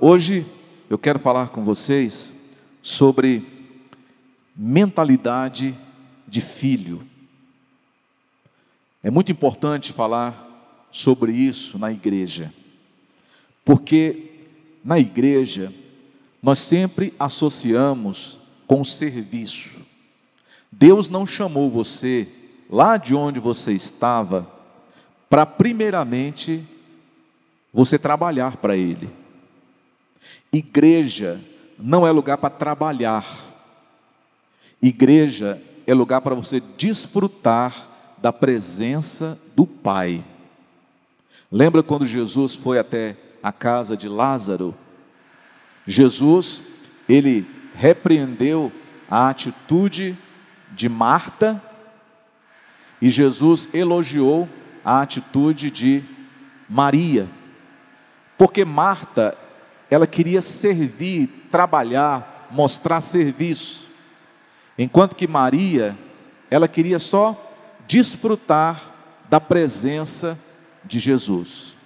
hoje eu quero falar com vocês sobre mentalidade de filho. É muito importante falar sobre isso na igreja, porque na igreja nós sempre associamos com o serviço. Deus não chamou você lá de onde você estava para primeiramente você trabalhar para ele. Igreja não é lugar para trabalhar. Igreja é lugar para você desfrutar da presença do Pai. Lembra quando Jesus foi até a casa de Lázaro? Jesus, ele repreendeu a atitude de Marta e Jesus elogiou a atitude de Maria. Porque Marta, ela queria servir, trabalhar, mostrar serviço. Enquanto que Maria, ela queria só desfrutar da presença de Jesus.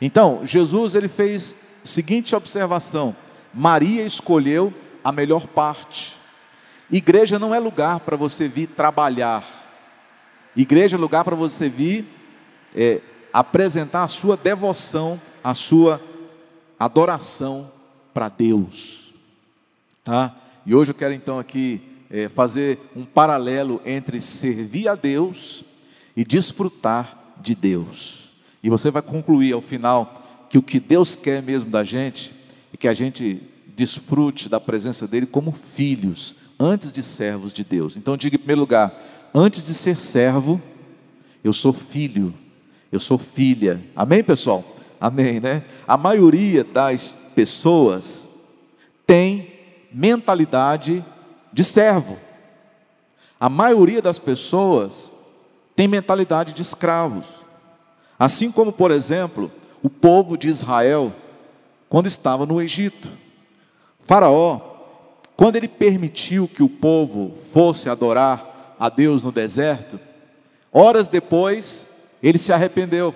Então, Jesus ele fez a seguinte observação: Maria escolheu a melhor parte. Igreja não é lugar para você vir trabalhar. Igreja é lugar para você vir é, apresentar a sua devoção, a sua adoração para Deus. Tá? E hoje eu quero então aqui é, fazer um paralelo entre servir a Deus e desfrutar de Deus. E você vai concluir ao final que o que Deus quer mesmo da gente é que a gente desfrute da presença dele como filhos, antes de servos de Deus. Então diga em primeiro lugar, antes de ser servo, eu sou filho, eu sou filha. Amém, pessoal? Amém, né? A maioria das pessoas tem mentalidade de servo. A maioria das pessoas tem mentalidade de escravos. Assim como, por exemplo, o povo de Israel, quando estava no Egito. Faraó, quando ele permitiu que o povo fosse adorar a Deus no deserto, horas depois ele se arrependeu.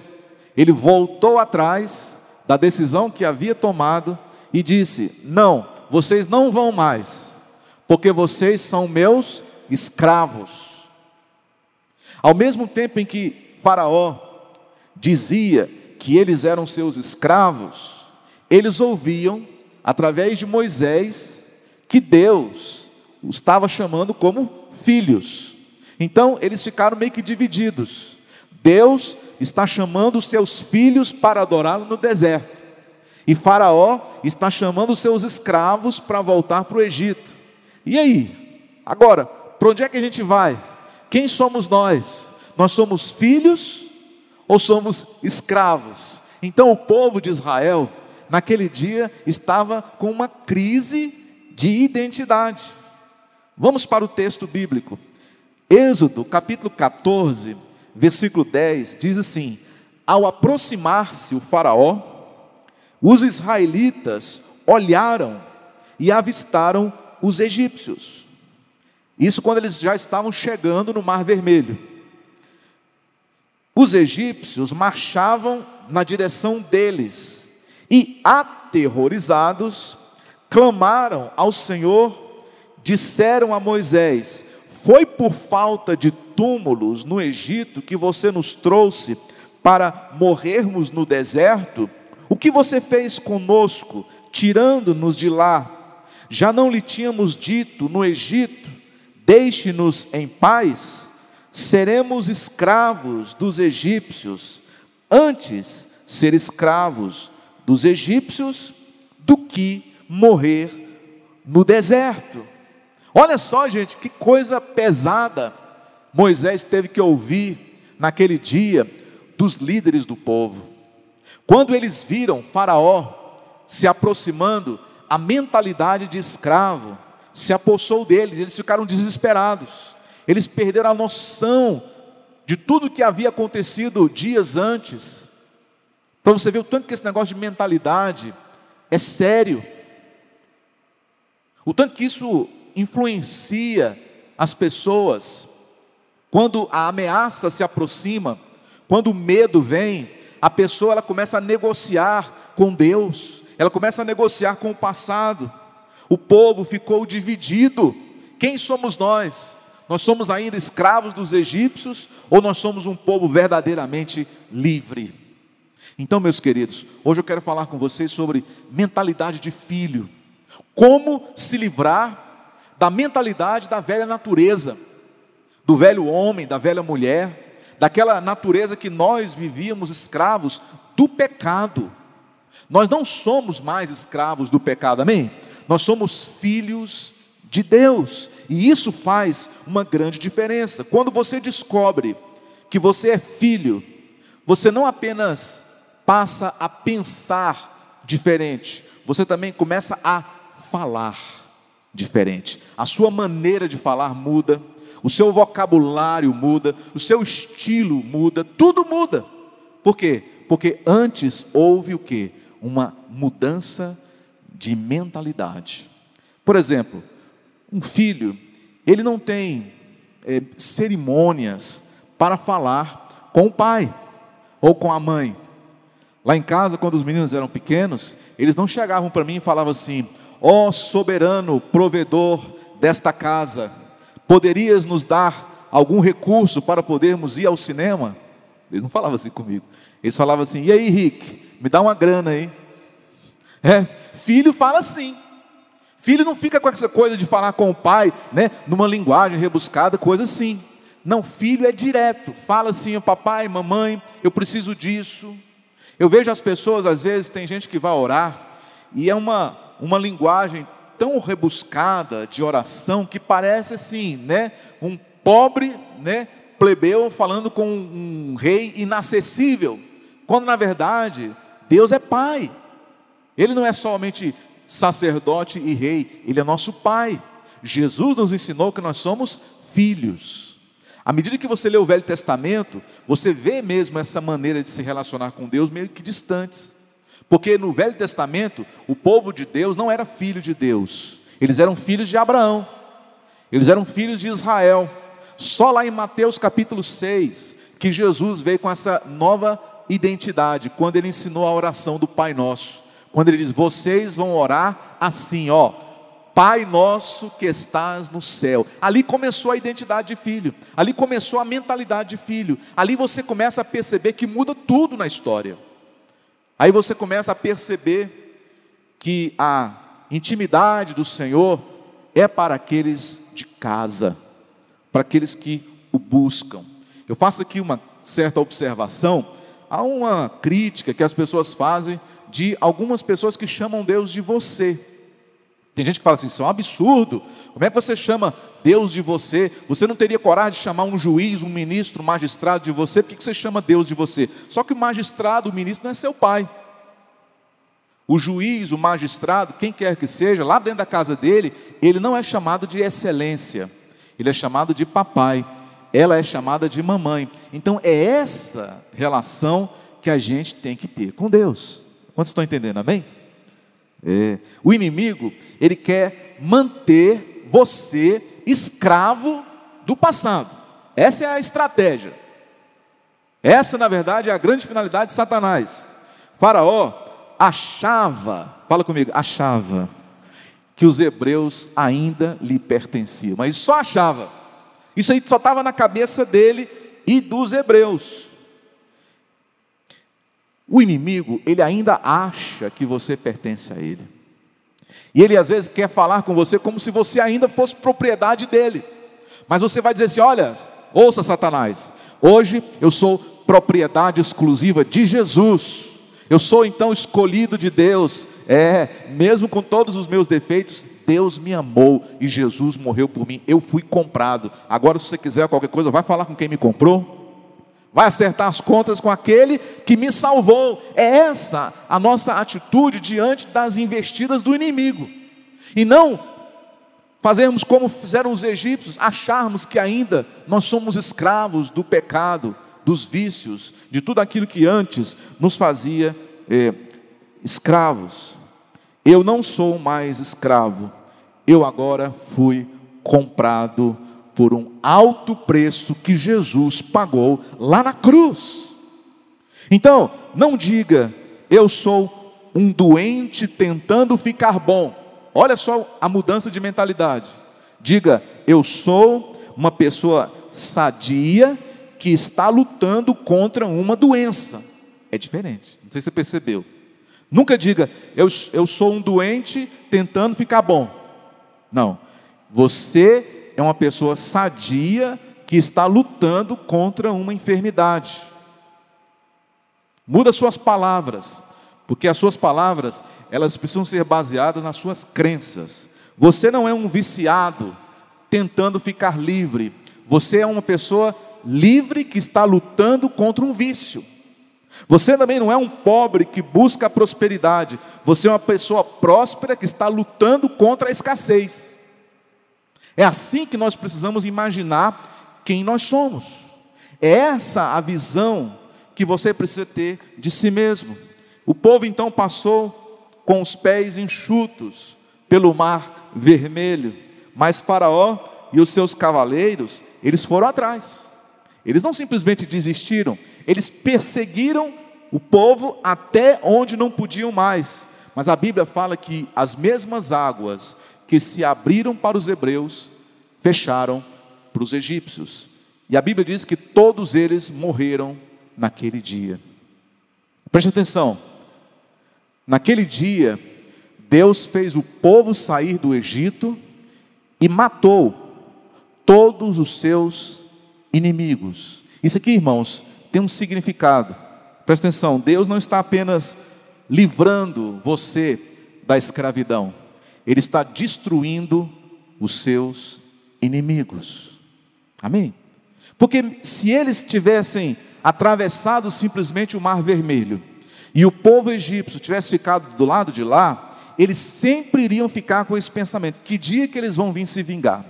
Ele voltou atrás da decisão que havia tomado e disse: Não, vocês não vão mais porque vocês são meus escravos. Ao mesmo tempo em que Faraó dizia que eles eram seus escravos, eles ouviam, através de Moisés, que Deus os estava chamando como filhos. Então eles ficaram meio que divididos. Deus está chamando seus filhos para adorá-lo no deserto. E Faraó está chamando seus escravos para voltar para o Egito. E aí? Agora, para onde é que a gente vai? Quem somos nós? Nós somos filhos ou somos escravos? Então o povo de Israel, naquele dia, estava com uma crise de identidade. Vamos para o texto bíblico. Êxodo, capítulo 14, versículo 10, diz assim: Ao aproximar-se o Faraó, os israelitas olharam e avistaram os egípcios. Isso quando eles já estavam chegando no Mar Vermelho. Os egípcios marchavam na direção deles e, aterrorizados, clamaram ao Senhor, disseram a Moisés: Foi por falta de túmulos no Egito que você nos trouxe para morrermos no deserto? O que você fez conosco, tirando-nos de lá? Já não lhe tínhamos dito no Egito: Deixe-nos em paz, seremos escravos dos egípcios, antes ser escravos dos egípcios do que morrer no deserto. Olha só, gente, que coisa pesada Moisés teve que ouvir naquele dia dos líderes do povo. Quando eles viram Faraó se aproximando a mentalidade de escravo se apossou deles, eles ficaram desesperados, eles perderam a noção de tudo que havia acontecido dias antes. Para você ver o tanto que esse negócio de mentalidade é sério, o tanto que isso influencia as pessoas. Quando a ameaça se aproxima, quando o medo vem, a pessoa ela começa a negociar com Deus ela começa a negociar com o passado. O povo ficou dividido. Quem somos nós? Nós somos ainda escravos dos egípcios ou nós somos um povo verdadeiramente livre? Então, meus queridos, hoje eu quero falar com vocês sobre mentalidade de filho. Como se livrar da mentalidade da velha natureza, do velho homem, da velha mulher, daquela natureza que nós vivíamos escravos do pecado. Nós não somos mais escravos do pecado, amém? Nós somos filhos de Deus, e isso faz uma grande diferença. Quando você descobre que você é filho, você não apenas passa a pensar diferente, você também começa a falar diferente. A sua maneira de falar muda, o seu vocabulário muda, o seu estilo muda, tudo muda. Por quê? Porque antes houve o quê? Uma mudança de mentalidade. Por exemplo, um filho, ele não tem é, cerimônias para falar com o pai ou com a mãe. Lá em casa, quando os meninos eram pequenos, eles não chegavam para mim e falavam assim: Ó oh, soberano provedor desta casa, poderias nos dar algum recurso para podermos ir ao cinema? Eles não falavam assim comigo. Eles falavam assim: E aí, Rick, me dá uma grana aí. É, filho fala assim. Filho não fica com essa coisa de falar com o pai, né, numa linguagem rebuscada, coisa assim. Não, filho é direto. Fala assim: Papai, mamãe, eu preciso disso. Eu vejo as pessoas, às vezes, tem gente que vai orar, e é uma, uma linguagem tão rebuscada de oração que parece assim, né? Um pobre, né? Plebeu falando com um rei inacessível, quando na verdade Deus é Pai, Ele não é somente sacerdote e rei, Ele é nosso Pai. Jesus nos ensinou que nós somos filhos. À medida que você lê o Velho Testamento, você vê mesmo essa maneira de se relacionar com Deus meio que distantes. Porque no Velho Testamento, o povo de Deus não era filho de Deus, eles eram filhos de Abraão, eles eram filhos de Israel. Só lá em Mateus capítulo 6, que Jesus veio com essa nova identidade, quando ele ensinou a oração do Pai Nosso. Quando ele diz: Vocês vão orar assim, ó, Pai nosso que estás no céu. Ali começou a identidade de filho, ali começou a mentalidade de filho. Ali você começa a perceber que muda tudo na história. Aí você começa a perceber que a intimidade do Senhor é para aqueles de casa, para aqueles que o buscam. Eu faço aqui uma certa observação, há uma crítica que as pessoas fazem de algumas pessoas que chamam Deus de você. Tem gente que fala assim: isso é um absurdo. Como é que você chama Deus de você? Você não teria coragem de chamar um juiz, um ministro, um magistrado de você? Por que você chama Deus de você? Só que o magistrado, o ministro, não é seu pai. O juiz, o magistrado, quem quer que seja, lá dentro da casa dele, ele não é chamado de excelência, ele é chamado de papai, ela é chamada de mamãe. Então é essa relação que a gente tem que ter com Deus. Quantos estão entendendo, amém? É. O inimigo, ele quer manter você escravo do passado. Essa é a estratégia. Essa, na verdade, é a grande finalidade de Satanás. Faraó achava, fala comigo, achava que os hebreus ainda lhe pertenciam, mas só achava. Isso aí só estava na cabeça dele e dos hebreus. O inimigo, ele ainda acha que você pertence a ele. E ele às vezes quer falar com você como se você ainda fosse propriedade dele. Mas você vai dizer assim: olha, ouça Satanás, hoje eu sou propriedade exclusiva de Jesus. Eu sou então escolhido de Deus. É, mesmo com todos os meus defeitos, Deus me amou e Jesus morreu por mim. Eu fui comprado. Agora, se você quiser qualquer coisa, vai falar com quem me comprou vai acertar as contas com aquele que me salvou. É essa a nossa atitude diante das investidas do inimigo. E não fazermos como fizeram os egípcios, acharmos que ainda nós somos escravos do pecado, dos vícios, de tudo aquilo que antes nos fazia é, escravos. Eu não sou mais escravo, eu agora fui comprado por um alto preço que Jesus pagou lá na cruz. Então, não diga, eu sou um doente tentando ficar bom. Olha só a mudança de mentalidade. Diga, eu sou uma pessoa sadia que está lutando contra uma doença. É diferente, não sei se você percebeu. Nunca diga, eu, eu sou um doente tentando ficar bom. Não, você é uma pessoa sadia que está lutando contra uma enfermidade. Muda suas palavras, porque as suas palavras, elas precisam ser baseadas nas suas crenças. Você não é um viciado tentando ficar livre. Você é uma pessoa livre que está lutando contra um vício. Você também não é um pobre que busca a prosperidade. Você é uma pessoa próspera que está lutando contra a escassez. É assim que nós precisamos imaginar quem nós somos. É essa a visão que você precisa ter de si mesmo. O povo então passou com os pés enxutos pelo mar vermelho, mas Faraó e os seus cavaleiros, eles foram atrás. Eles não simplesmente desistiram, eles perseguiram o povo até onde não podiam mais. Mas a Bíblia fala que as mesmas águas que se abriram para os hebreus fecharam para os egípcios. E a Bíblia diz que todos eles morreram naquele dia. Preste atenção. Naquele dia, Deus fez o povo sair do Egito e matou todos os seus inimigos. Isso aqui, irmãos, tem um significado. Presta atenção, Deus não está apenas livrando você da escravidão, Ele está destruindo os seus inimigos. Amém? Porque se eles tivessem atravessado simplesmente o Mar Vermelho e o povo egípcio tivesse ficado do lado de lá, eles sempre iriam ficar com esse pensamento: que dia que eles vão vir se vingar?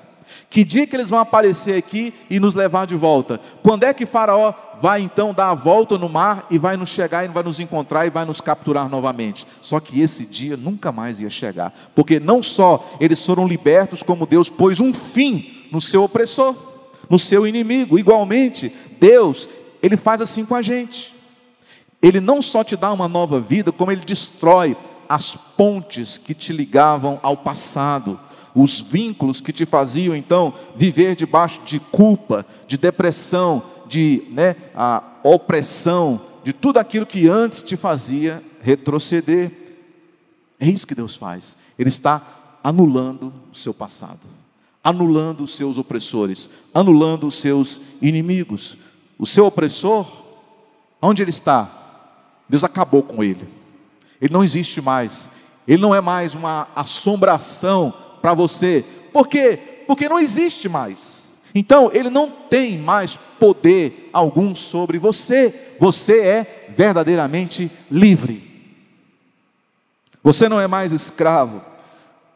Que dia que eles vão aparecer aqui e nos levar de volta? Quando é que Faraó vai então dar a volta no mar e vai nos chegar e vai nos encontrar e vai nos capturar novamente? Só que esse dia nunca mais ia chegar, porque não só eles foram libertos, como Deus pôs um fim no seu opressor, no seu inimigo. Igualmente, Deus, ele faz assim com a gente. Ele não só te dá uma nova vida, como ele destrói as pontes que te ligavam ao passado os vínculos que te faziam então viver debaixo de culpa, de depressão, de né, a opressão, de tudo aquilo que antes te fazia retroceder. É isso que Deus faz. Ele está anulando o seu passado, anulando os seus opressores, anulando os seus inimigos. O seu opressor, onde ele está? Deus acabou com ele. Ele não existe mais. Ele não é mais uma assombração para você. Por quê? Porque não existe mais. Então, ele não tem mais poder algum sobre você. Você é verdadeiramente livre. Você não é mais escravo.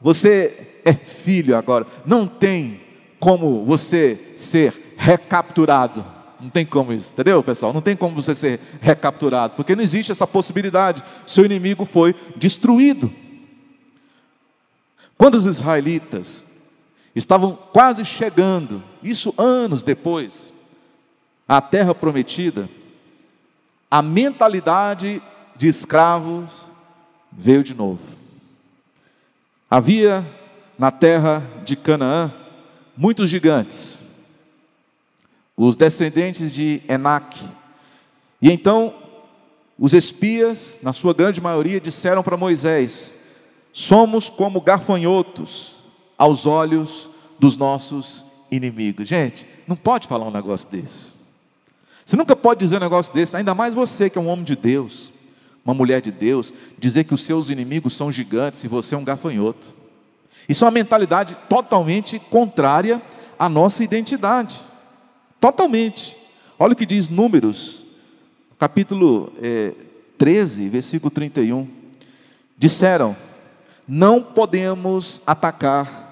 Você é filho agora. Não tem como você ser recapturado. Não tem como isso, entendeu, pessoal? Não tem como você ser recapturado, porque não existe essa possibilidade. Seu inimigo foi destruído. Quando os israelitas estavam quase chegando, isso anos depois, à terra prometida, a mentalidade de escravos veio de novo. Havia na terra de Canaã muitos gigantes, os descendentes de Enaque. E então os espias, na sua grande maioria, disseram para Moisés: somos como gafanhotos aos olhos dos nossos inimigos. Gente, não pode falar um negócio desse. Você nunca pode dizer um negócio desse, ainda mais você que é um homem de Deus, uma mulher de Deus, dizer que os seus inimigos são gigantes e você é um gafanhoto. Isso é uma mentalidade totalmente contrária à nossa identidade. Totalmente. Olha o que diz Números, capítulo é, 13, versículo 31. Disseram: não podemos atacar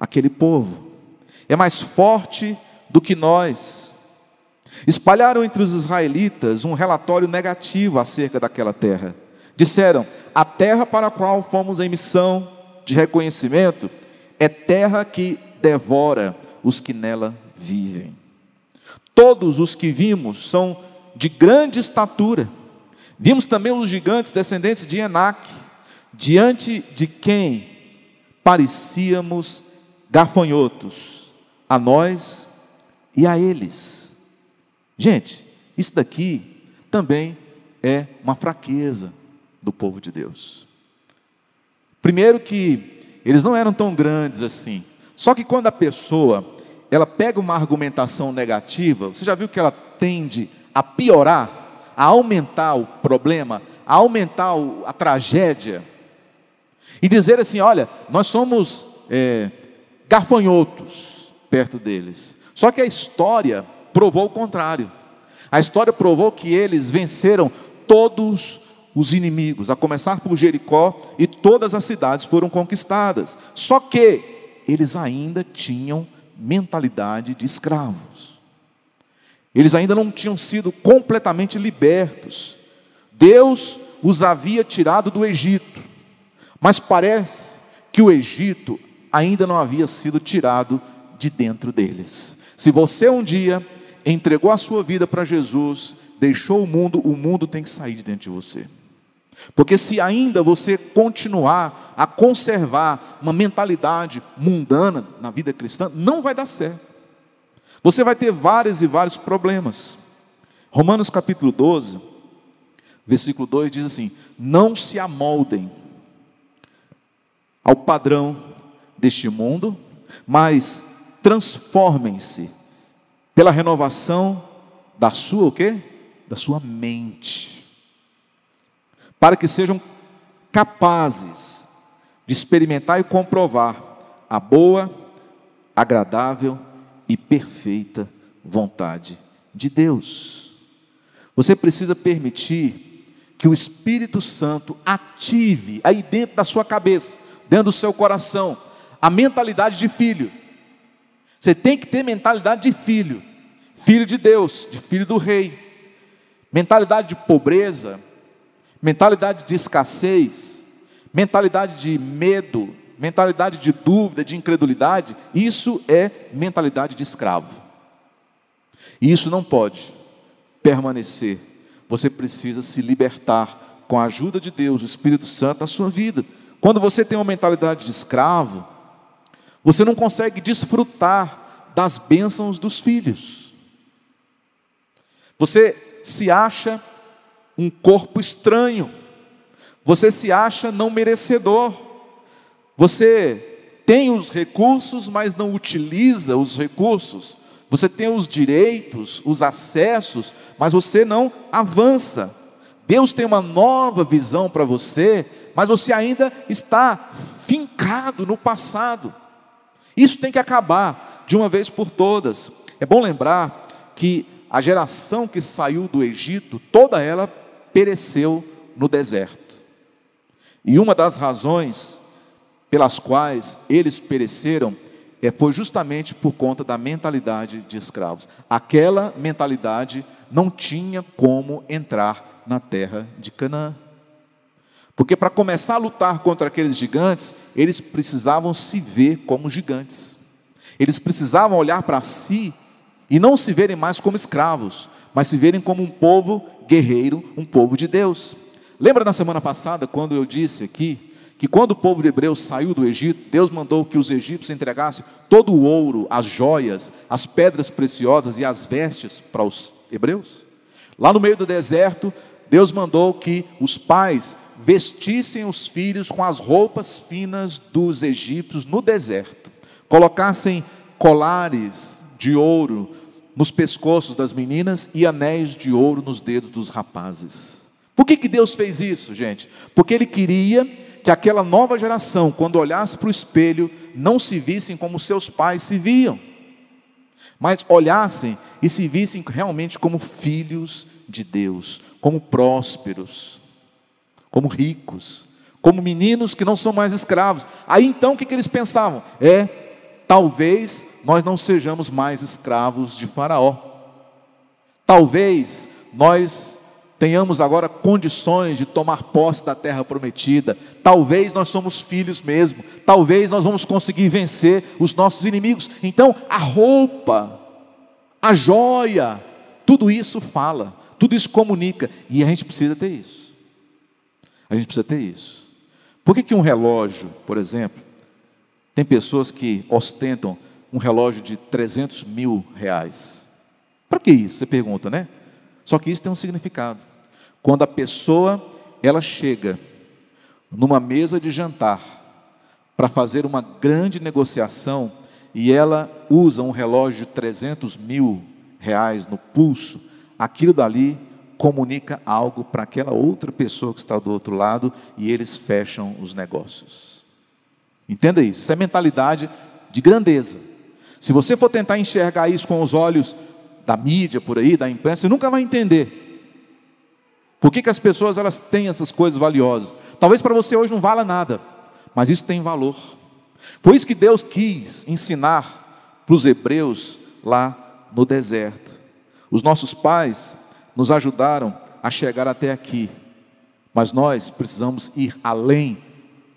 aquele povo. É mais forte do que nós. Espalharam entre os israelitas um relatório negativo acerca daquela terra. Disseram: a terra para a qual fomos em missão de reconhecimento é terra que devora os que nela vivem. Todos os que vimos são de grande estatura, Vimos também os gigantes descendentes de Enac, diante de quem parecíamos gafanhotos, a nós e a eles. Gente, isso daqui também é uma fraqueza do povo de Deus. Primeiro que eles não eram tão grandes assim. Só que quando a pessoa ela pega uma argumentação negativa, você já viu que ela tende a piorar, a aumentar o problema, a aumentar a tragédia e dizer assim: olha, nós somos é, gafanhotos perto deles. Só que a história provou o contrário. A história provou que eles venceram todos os inimigos, a começar por Jericó, e todas as cidades foram conquistadas. Só que eles ainda tinham mentalidade de escravos. Eles ainda não tinham sido completamente libertos. Deus os havia tirado do Egito, mas parece que o Egito ainda não havia sido tirado de dentro deles. Se você um dia entregou a sua vida para Jesus, deixou o mundo, o mundo tem que sair de dentro de você. Porque se ainda você continuar a conservar uma mentalidade mundana na vida cristã, não vai dar certo. Você vai ter vários e vários problemas. Romanos capítulo 12, versículo 2 diz assim: Não se amoldem ao padrão deste mundo, mas transformem-se pela renovação da sua o quê? Da sua mente. Para que sejam capazes de experimentar e comprovar a boa, agradável e perfeita vontade de Deus. Você precisa permitir que o Espírito Santo ative aí dentro da sua cabeça, dentro do seu coração, a mentalidade de filho. Você tem que ter mentalidade de filho, filho de Deus, de filho do rei. Mentalidade de pobreza, mentalidade de escassez, mentalidade de medo, mentalidade de dúvida, de incredulidade, isso é mentalidade de escravo. E isso não pode permanecer. Você precisa se libertar com a ajuda de Deus, o Espírito Santo, na sua vida. Quando você tem uma mentalidade de escravo, você não consegue desfrutar das bênçãos dos filhos. Você se acha um corpo estranho. Você se acha não merecedor. Você tem os recursos, mas não utiliza os recursos. Você tem os direitos, os acessos, mas você não avança. Deus tem uma nova visão para você, mas você ainda está fincado no passado. Isso tem que acabar de uma vez por todas. É bom lembrar que a geração que saiu do Egito, toda ela pereceu no deserto. E uma das razões pelas quais eles pereceram é, foi justamente por conta da mentalidade de escravos. Aquela mentalidade não tinha como entrar na terra de Canaã. Porque para começar a lutar contra aqueles gigantes, eles precisavam se ver como gigantes. Eles precisavam olhar para si e não se verem mais como escravos, mas se verem como um povo guerreiro, um povo de Deus. Lembra na semana passada, quando eu disse aqui que quando o povo de Hebreus saiu do Egito, Deus mandou que os egípcios entregassem todo o ouro, as joias, as pedras preciosas e as vestes para os hebreus? Lá no meio do deserto, Deus mandou que os pais vestissem os filhos com as roupas finas dos egípcios no deserto, colocassem colares de ouro nos pescoços das meninas e anéis de ouro nos dedos dos rapazes. Por que, que Deus fez isso, gente? Porque Ele queria que aquela nova geração, quando olhasse para o espelho, não se vissem como seus pais se viam, mas olhassem e se vissem realmente como filhos de Deus, como prósperos, como ricos, como meninos que não são mais escravos. Aí então o que, que eles pensavam? É, talvez nós não sejamos mais escravos de Faraó. Talvez nós tenhamos agora condições de tomar posse da terra prometida. Talvez nós somos filhos mesmo. Talvez nós vamos conseguir vencer os nossos inimigos. Então, a roupa, a joia, tudo isso fala. Tudo isso comunica e a gente precisa ter isso. A gente precisa ter isso. Por que, que um relógio, por exemplo, tem pessoas que ostentam um relógio de 300 mil reais? Para que isso? Você pergunta, né? Só que isso tem um significado. Quando a pessoa ela chega numa mesa de jantar para fazer uma grande negociação e ela usa um relógio de 300 mil reais no pulso, aquilo dali comunica algo para aquela outra pessoa que está do outro lado e eles fecham os negócios. Entenda isso, isso é mentalidade de grandeza. Se você for tentar enxergar isso com os olhos da mídia por aí, da imprensa, você nunca vai entender. Por que, que as pessoas elas têm essas coisas valiosas? Talvez para você hoje não vala nada, mas isso tem valor. Foi isso que Deus quis ensinar para os hebreus lá no deserto. Os nossos pais, nos ajudaram a chegar até aqui, mas nós precisamos ir além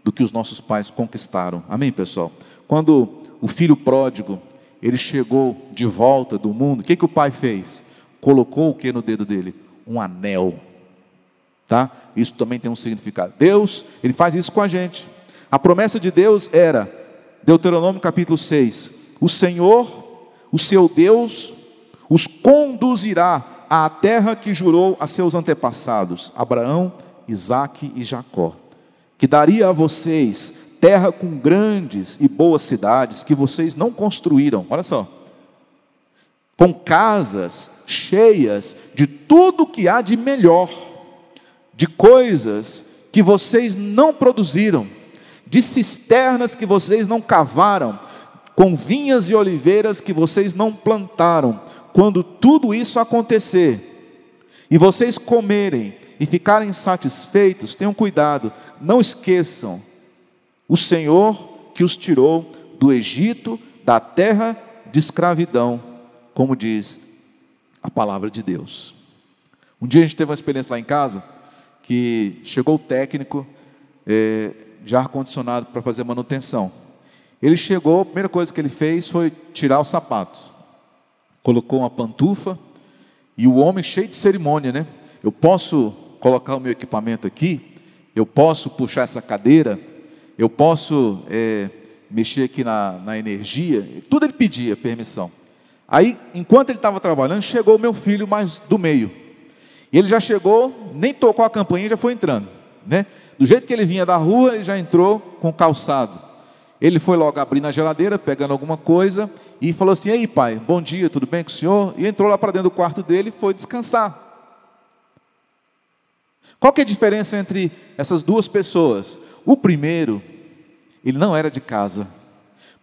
do que os nossos pais conquistaram. Amém, pessoal? Quando o filho pródigo, ele chegou de volta do mundo, o que, que o pai fez? Colocou o que no dedo dele? Um anel. Tá? Isso também tem um significado. Deus, ele faz isso com a gente. A promessa de Deus era, Deuteronômio capítulo 6, o Senhor, o seu Deus, os conduzirá à terra que jurou a seus antepassados, Abraão, Isaque e Jacó, que daria a vocês terra com grandes e boas cidades que vocês não construíram, olha só, com casas cheias de tudo que há de melhor, de coisas que vocês não produziram, de cisternas que vocês não cavaram, com vinhas e oliveiras que vocês não plantaram, quando tudo isso acontecer e vocês comerem e ficarem satisfeitos, tenham cuidado, não esqueçam o Senhor que os tirou do Egito, da terra de escravidão, como diz a palavra de Deus. Um dia a gente teve uma experiência lá em casa que chegou o técnico é, de ar-condicionado para fazer manutenção. Ele chegou, a primeira coisa que ele fez foi tirar os sapatos colocou uma pantufa e o homem cheio de cerimônia, né? Eu posso colocar o meu equipamento aqui, eu posso puxar essa cadeira, eu posso é, mexer aqui na, na energia, tudo ele pedia permissão. Aí, enquanto ele estava trabalhando, chegou o meu filho mais do meio. E ele já chegou, nem tocou a campainha, já foi entrando, né? Do jeito que ele vinha da rua, ele já entrou com calçado. Ele foi logo abrir na geladeira, pegando alguma coisa, e falou assim: Ei, pai, bom dia, tudo bem com o senhor? E entrou lá para dentro do quarto dele e foi descansar. Qual que é a diferença entre essas duas pessoas? O primeiro, ele não era de casa,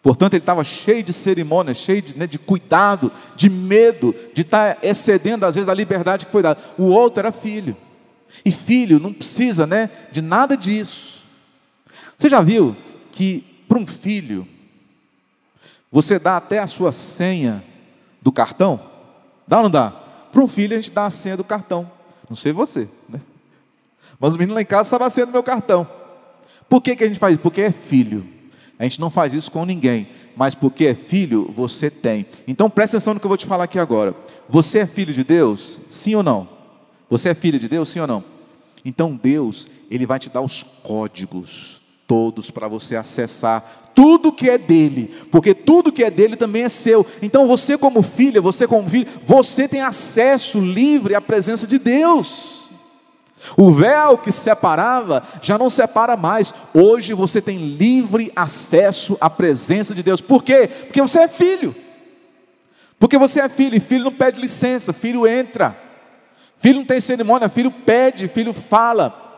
portanto, ele estava cheio de cerimônia, cheio de, né, de cuidado, de medo, de estar tá excedendo, às vezes, a liberdade que foi dada. O outro era filho, e filho não precisa né, de nada disso. Você já viu que para um filho, você dá até a sua senha do cartão? Dá ou não dá? Para um filho, a gente dá a senha do cartão. Não sei você, né? Mas o menino lá em casa sabe a senha do meu cartão. Por que, que a gente faz isso? Porque é filho. A gente não faz isso com ninguém. Mas porque é filho, você tem. Então presta atenção no que eu vou te falar aqui agora. Você é filho de Deus? Sim ou não? Você é filho de Deus? Sim ou não? Então Deus, Ele vai te dar os códigos todos para você acessar tudo que é dele, porque tudo que é dele também é seu. Então você como filha, você como filho, você tem acesso livre à presença de Deus. O véu que separava já não separa mais. Hoje você tem livre acesso à presença de Deus. Por quê? Porque você é filho. Porque você é filho, e filho não pede licença, filho entra. Filho não tem cerimônia, filho pede, filho fala.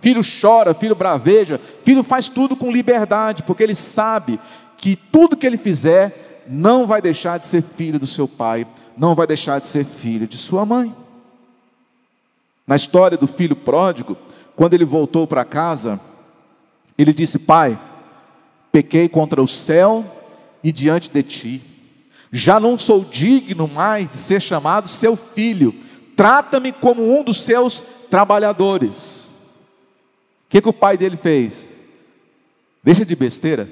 Filho chora, filho braveja, filho faz tudo com liberdade, porque ele sabe que tudo que ele fizer não vai deixar de ser filho do seu pai, não vai deixar de ser filho de sua mãe. Na história do filho pródigo, quando ele voltou para casa, ele disse: Pai, pequei contra o céu e diante de ti, já não sou digno mais de ser chamado seu filho, trata-me como um dos seus trabalhadores que, que o pai dele fez? Deixa de besteira.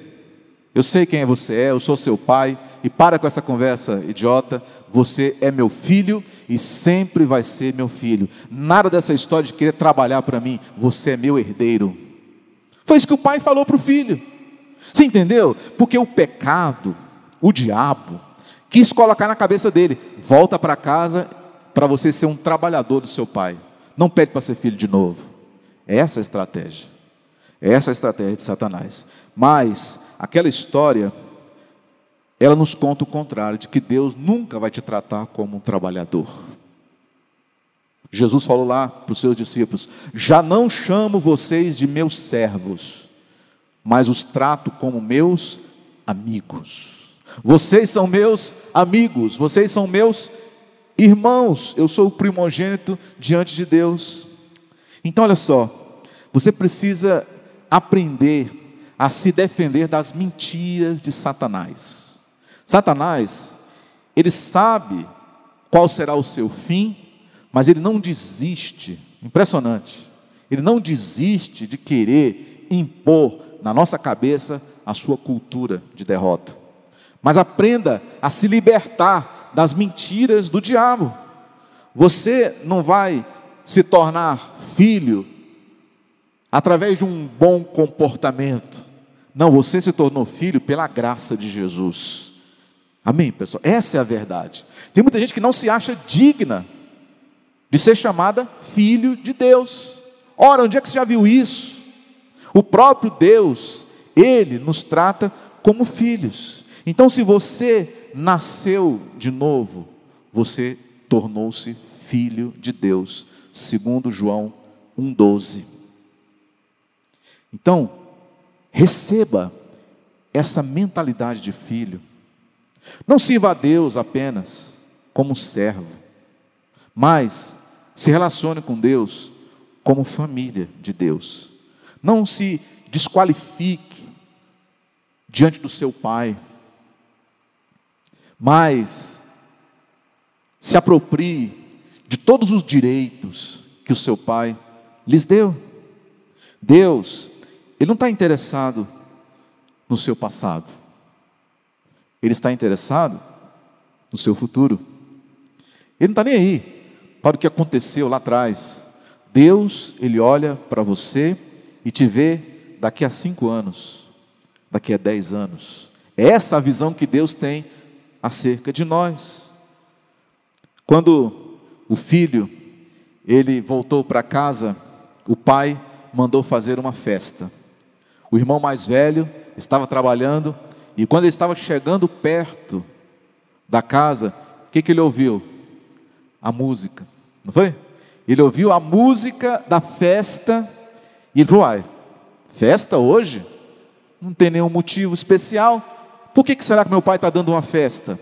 Eu sei quem você é, eu sou seu pai, e para com essa conversa idiota. Você é meu filho e sempre vai ser meu filho. Nada dessa história de querer trabalhar para mim. Você é meu herdeiro. Foi isso que o pai falou para o filho. Você entendeu? Porque o pecado, o diabo, quis colocar na cabeça dele: volta para casa para você ser um trabalhador do seu pai. Não pede para ser filho de novo. É essa a estratégia. É essa a estratégia de Satanás. Mas aquela história ela nos conta o contrário, de que Deus nunca vai te tratar como um trabalhador. Jesus falou lá para os seus discípulos: Já não chamo vocês de meus servos, mas os trato como meus amigos. Vocês são meus amigos, vocês são meus irmãos. Eu sou o primogênito diante de Deus. Então, olha só, você precisa aprender a se defender das mentiras de Satanás. Satanás, ele sabe qual será o seu fim, mas ele não desiste. Impressionante. Ele não desiste de querer impor na nossa cabeça a sua cultura de derrota. Mas aprenda a se libertar das mentiras do diabo. Você não vai se tornar filho através de um bom comportamento. Não, você se tornou filho pela graça de Jesus. Amém, pessoal? Essa é a verdade. Tem muita gente que não se acha digna de ser chamada filho de Deus. Ora, onde é que você já viu isso? O próprio Deus, Ele nos trata como filhos. Então, se você nasceu de novo, você tornou-se filho de Deus, segundo João 1,12. Então, receba essa mentalidade de filho. Não sirva a Deus apenas como servo, mas se relacione com Deus como família de Deus. Não se desqualifique diante do seu pai, mas se aproprie de todos os direitos que o seu pai lhes deu. Deus, Ele não está interessado no seu passado. Ele está interessado no seu futuro. Ele não está nem aí para o que aconteceu lá atrás. Deus, Ele olha para você e te vê daqui a cinco anos, daqui a dez anos. É essa a visão que Deus tem acerca de nós. Quando o filho, ele voltou para casa, o pai mandou fazer uma festa. O irmão mais velho estava trabalhando e quando ele estava chegando perto da casa, o que, que ele ouviu? A música, não foi? Ele ouviu a música da festa e ele falou: Uai, festa hoje? Não tem nenhum motivo especial. Por que, que será que meu pai está dando uma festa?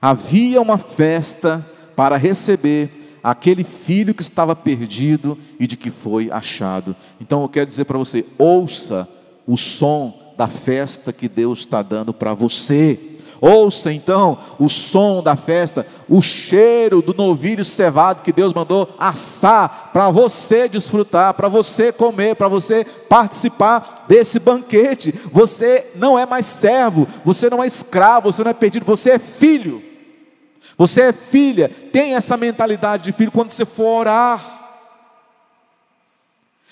Havia uma festa para receber aquele filho que estava perdido e de que foi achado. Então eu quero dizer para você: ouça o som da festa que Deus está dando para você. Ouça então o som da festa, o cheiro do novilho cevado que Deus mandou assar para você desfrutar, para você comer, para você participar desse banquete. Você não é mais servo, você não é escravo, você não é perdido, você é filho. Você é filha, tem essa mentalidade de filho quando você for orar.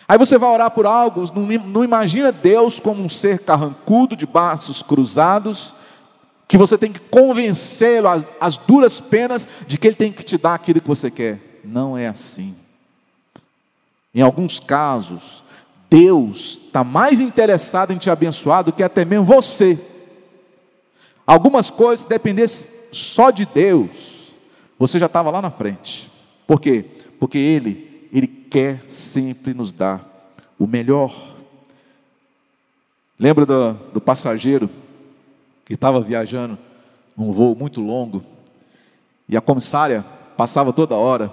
Aí você vai orar por algo, não, não imagina Deus como um ser carrancudo, de braços cruzados, que você tem que convencê-lo às, duras penas de que ele tem que te dar aquilo que você quer. Não é assim. Em alguns casos, Deus está mais interessado em te abençoar do que até mesmo você. Algumas coisas, se dependesse só de Deus, você já estava lá na frente. Por quê? Porque Ele ele quer sempre nos dar o melhor. Lembra do, do passageiro que estava viajando num voo muito longo e a comissária passava toda hora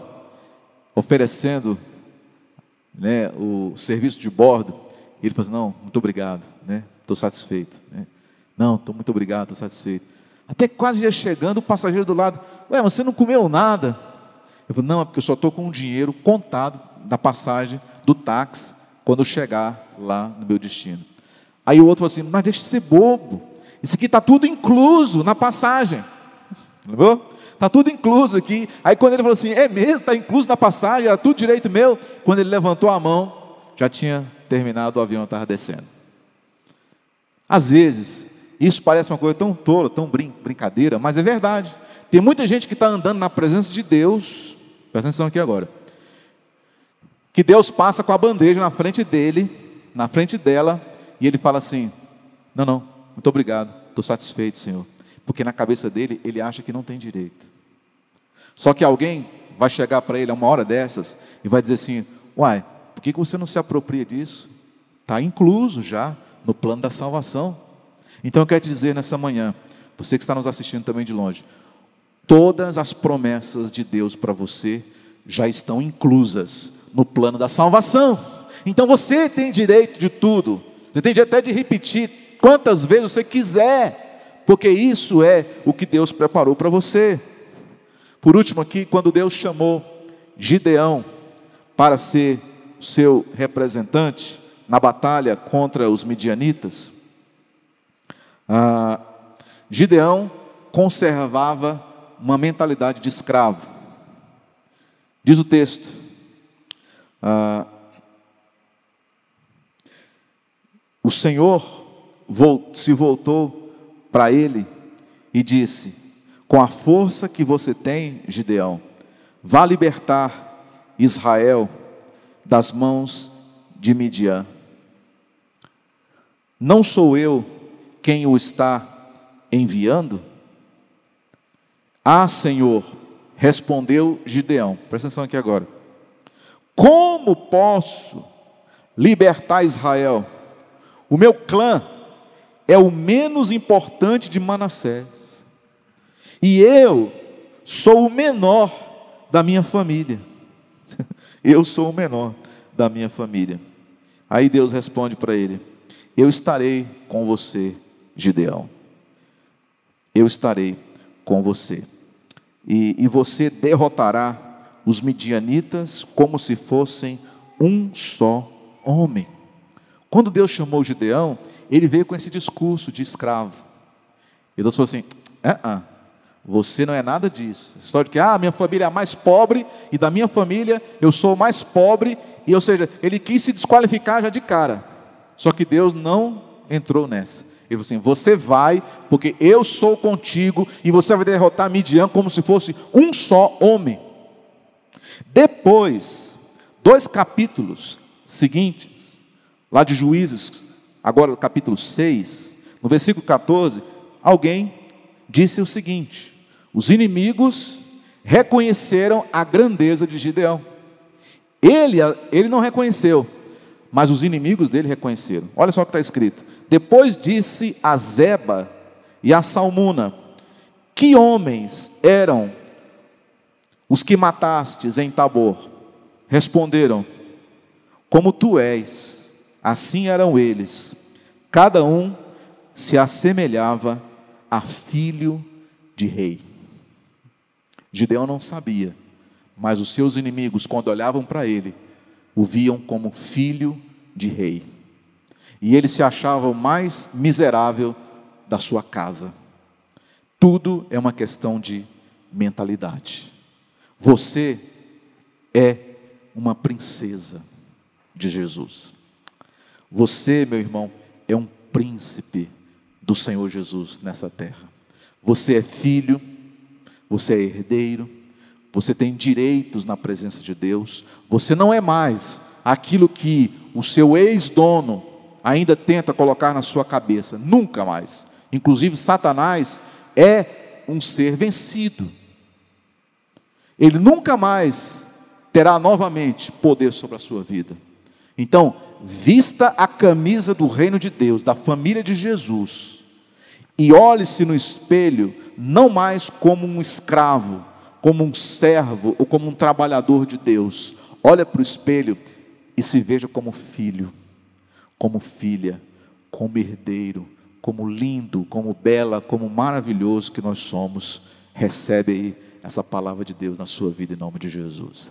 oferecendo né, o serviço de bordo. E ele falou assim, não, muito obrigado, né? Estou satisfeito. Né? Não, estou muito obrigado, estou satisfeito. Até quase ia chegando o passageiro do lado, ué, você não comeu nada? Eu falei, não, é porque eu só estou com o dinheiro contado da passagem do táxi quando eu chegar lá no meu destino. Aí o outro falou assim: Mas deixa de ser bobo. Isso aqui está tudo incluso na passagem. Lembrou? Está tudo incluso aqui. Aí quando ele falou assim, é mesmo, está incluso na passagem, era tudo direito meu. Quando ele levantou a mão, já tinha terminado, o avião estava descendo. Às vezes, isso parece uma coisa tão tola, tão brin brincadeira, mas é verdade. Tem muita gente que está andando na presença de Deus, presta atenção aqui agora, que Deus passa com a bandeja na frente dele, na frente dela, e ele fala assim: Não, não, muito obrigado, estou satisfeito, Senhor. Porque na cabeça dele, ele acha que não tem direito. Só que alguém vai chegar para ele a uma hora dessas e vai dizer assim: Uai, por que você não se apropria disso? Está incluso já no plano da salvação. Então eu quero te dizer nessa manhã, você que está nos assistindo também de longe, todas as promessas de Deus para você já estão inclusas no plano da salvação. Então você tem direito de tudo. Você tem direito até de repetir quantas vezes você quiser, porque isso é o que Deus preparou para você. Por último, aqui, quando Deus chamou Gideão para ser seu representante na batalha contra os midianitas, ah, Gideão conservava uma mentalidade de escravo. Diz o texto, ah, o Senhor se voltou para ele e disse: Com a força que você tem, Gideão, vá libertar Israel das mãos de Midian. Não sou eu quem o está enviando? Ah, Senhor, respondeu Gideão. Presta atenção aqui agora. Como posso libertar Israel? O meu clã é o menos importante de Manassés. E eu sou o menor da minha família. eu sou o menor da minha família. Aí Deus responde para ele: Eu estarei com você, Gideão. Eu estarei com você. E, e você derrotará os midianitas como se fossem um só homem. Quando Deus chamou Gideão, ele veio com esse discurso de escravo. E Deus falou assim: ah, ah, você não é nada disso. Essa história de que ah, minha família é a mais pobre, e da minha família eu sou o mais pobre, e ou seja, ele quis se desqualificar já de cara. Só que Deus não entrou nessa. Ele falou assim: Você vai, porque eu sou contigo, e você vai derrotar Midian como se fosse um só homem. Depois, dois capítulos seguintes, lá de Juízes, agora capítulo 6, no versículo 14, alguém disse o seguinte: os inimigos reconheceram a grandeza de Gideão. Ele, ele não reconheceu, mas os inimigos dele reconheceram. Olha só o que está escrito. Depois disse a Zeba e a Salmuna: Que homens eram os que matastes em Tabor? Responderam: Como tu és Assim eram eles, cada um se assemelhava a filho de rei. Gideão não sabia, mas os seus inimigos, quando olhavam para ele, o viam como filho de rei. E ele se achava o mais miserável da sua casa. Tudo é uma questão de mentalidade. Você é uma princesa de Jesus. Você, meu irmão, é um príncipe do Senhor Jesus nessa terra. Você é filho, você é herdeiro, você tem direitos na presença de Deus. Você não é mais aquilo que o seu ex-dono ainda tenta colocar na sua cabeça, nunca mais. Inclusive, Satanás é um ser vencido. Ele nunca mais terá novamente poder sobre a sua vida. Então, vista a camisa do reino de Deus, da família de Jesus, e olhe-se no espelho não mais como um escravo, como um servo ou como um trabalhador de Deus. Olha para o espelho e se veja como filho, como filha, como herdeiro, como lindo, como bela, como maravilhoso que nós somos. Recebe aí essa palavra de Deus na sua vida em nome de Jesus.